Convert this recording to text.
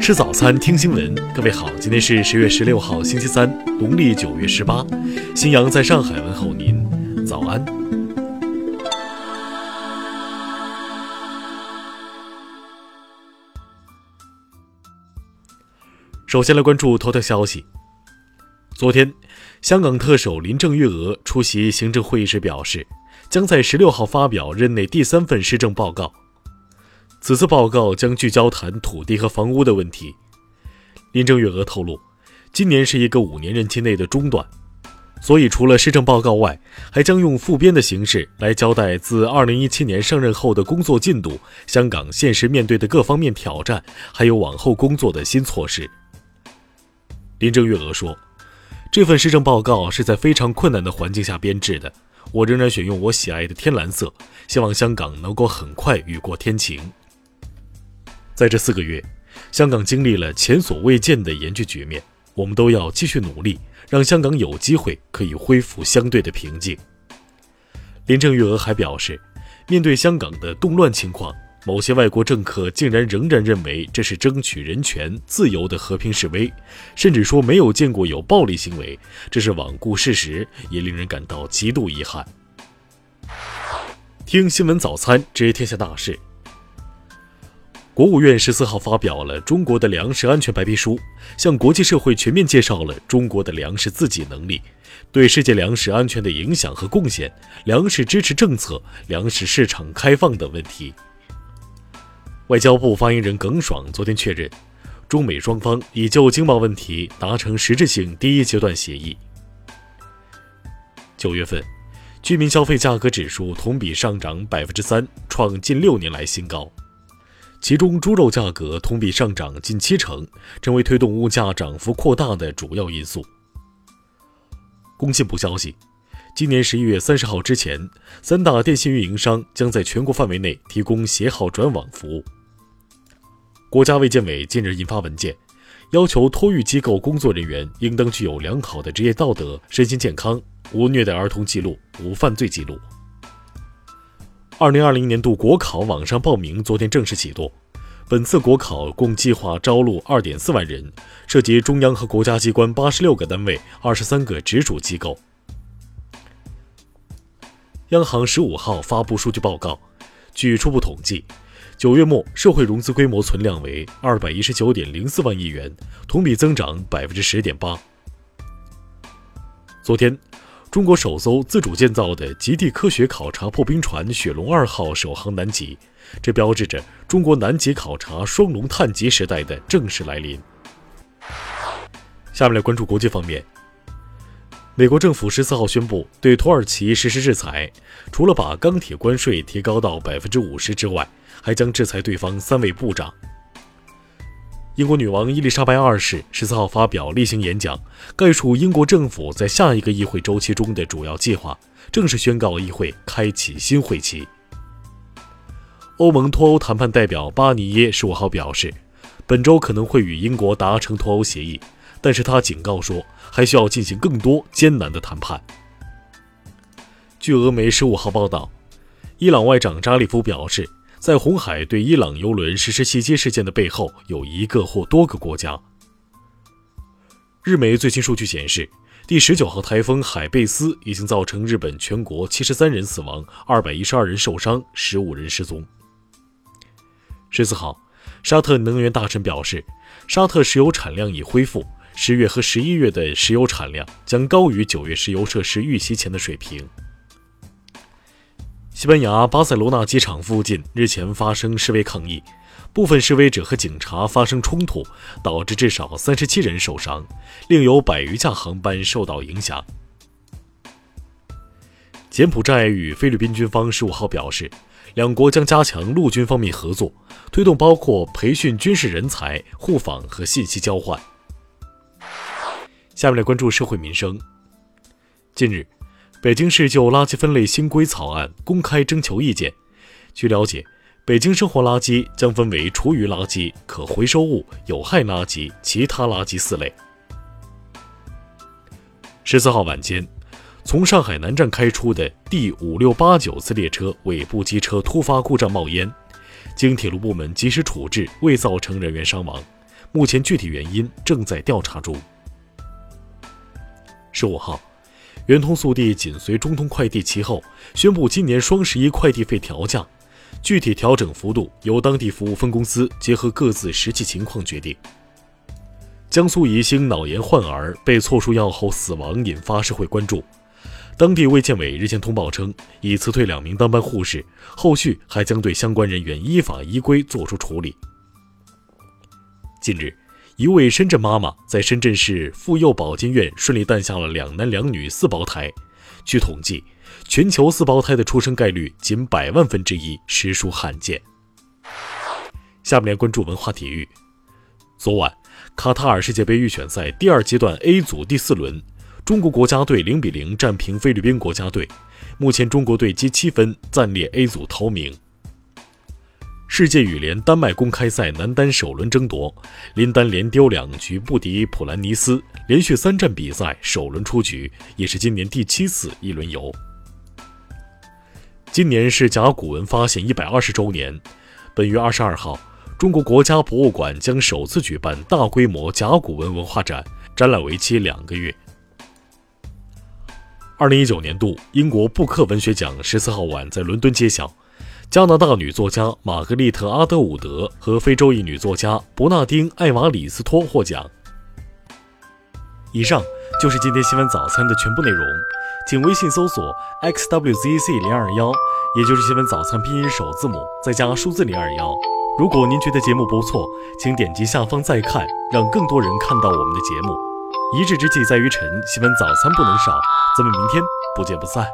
吃早餐，听新闻。各位好，今天是十月十六号，星期三，农历九月十八。新阳在上海问候您，早安。首先来关注头条消息。昨天，香港特首林郑月娥出席行政会议时表示，将在十六号发表任内第三份施政报告。此次报告将聚焦谈土地和房屋的问题。林郑月娥透露，今年是一个五年任期内的中断，所以除了施政报告外，还将用复编的形式来交代自2017年上任后的工作进度、香港现实面对的各方面挑战，还有往后工作的新措施。林郑月娥说：“这份施政报告是在非常困难的环境下编制的，我仍然选用我喜爱的天蓝色，希望香港能够很快雨过天晴。”在这四个月，香港经历了前所未见的严峻局面，我们都要继续努力，让香港有机会可以恢复相对的平静。林郑月娥还表示，面对香港的动乱情况，某些外国政客竟然仍然认为这是争取人权自由的和平示威，甚至说没有见过有暴力行为，这是罔顾事实，也令人感到极度遗憾。听新闻早餐，知天下大事。国务院十四号发表了中国的粮食安全白皮书，向国际社会全面介绍了中国的粮食自给能力、对世界粮食安全的影响和贡献、粮食支持政策、粮食市场开放等问题。外交部发言人耿爽昨天确认，中美双方已就经贸问题达成实质性第一阶段协议。九月份，居民消费价格指数同比上涨百分之三，创近六年来新高。其中，猪肉价格同比上涨近七成，成为推动物价涨幅扩大的主要因素。工信部消息，今年十一月三十号之前，三大电信运营商将在全国范围内提供携号转网服务。国家卫健委近日印发文件，要求托育机构工作人员应当具有良好的职业道德、身心健康，无虐待儿童记录，无犯罪记录。二零二零年度国考网上报名昨天正式启动，本次国考共计划招录二点四万人，涉及中央和国家机关八十六个单位、二十三个直属机构。央行十五号发布数据报告，据初步统计，九月末社会融资规模存量为二百一十九点零四万亿元，同比增长百分之十点八。昨天。中国首艘自主建造的极地科学考察破冰船“雪龙二号”首航南极，这标志着中国南极考察双龙探极时代的正式来临。下面来关注国际方面，美国政府十四号宣布对土耳其实施制裁，除了把钢铁关税提高到百分之五十之外，还将制裁对方三位部长。英国女王伊丽莎白二世十四号发表例行演讲，概述英国政府在下一个议会周期中的主要计划，正式宣告议会开启新会期。欧盟脱欧谈判代表巴尼耶十五号表示，本周可能会与英国达成脱欧协议，但是他警告说，还需要进行更多艰难的谈判。据俄媒十五号报道，伊朗外长扎里夫表示。在红海对伊朗油轮实施袭击事件的背后，有一个或多个国家。日媒最新数据显示，第十九号台风海贝斯已经造成日本全国七十三人死亡，二百一十二人受伤，十五人失踪。十四号，沙特能源大臣表示，沙特石油产量已恢复，十月和十一月的石油产量将高于九月石油设施遇袭前的水平。西班牙巴塞罗那机场附近日前发生示威抗议，部分示威者和警察发生冲突，导致至少三十七人受伤，另有百余架航班受到影响。柬埔寨与菲律宾军方十五号表示，两国将加强陆军方面合作，推动包括培训军事人才、互访和信息交换。下面来关注社会民生，近日。北京市就垃圾分类新规草案公开征求意见。据了解，北京生活垃圾将分为厨余垃圾、可回收物、有害垃圾、其他垃圾四类。十四号晚间，从上海南站开出的第五六八九次列车尾部机车突发故障冒烟，经铁路部门及时处置，未造成人员伤亡。目前具体原因正在调查中。十五号，圆通速递紧随中通快递其后，宣布今年双十一快递费调价，具体调整幅度由当地服务分公司结合各自实际情况决定。江苏宜兴脑炎患儿被错输药后死亡，引发社会关注。当地卫健委日前通报称，已辞退两名当班护士，后续还将对相关人员依法依规作出处理。近日。一位深圳妈妈在深圳市妇幼保健院顺利诞下了两男两女四胞胎。据统计，全球四胞胎的出生概率仅百万分之一，实属罕见。下面来关注文化体育。昨晚，卡塔尔世界杯预选赛第二阶段 A 组第四轮，中国国家队零比零战平菲律宾国家队，目前中国队积七分，暂列 A 组头名。世界羽联丹麦公开赛男单首轮争夺，林丹连丢两局不敌普兰尼斯，连续三战比赛首轮出局，也是今年第七次一轮游。今年是甲骨文发现一百二十周年，本月二十二号，中国国家博物馆将首次举办大规模甲骨文文化展，展览为期两个月。二零一九年度英国布克文学奖十四号晚在伦敦揭晓。加拿大女作家玛格丽特·阿德伍德和非洲裔女作家伯纳丁·艾瓦里斯托获奖。以上就是今天新闻早餐的全部内容，请微信搜索 xwzc 零二幺，也就是新闻早餐拼音首字母再加数字零二幺。如果您觉得节目不错，请点击下方再看，让更多人看到我们的节目。一日之计在于晨，新闻早餐不能少，咱们明天不见不散。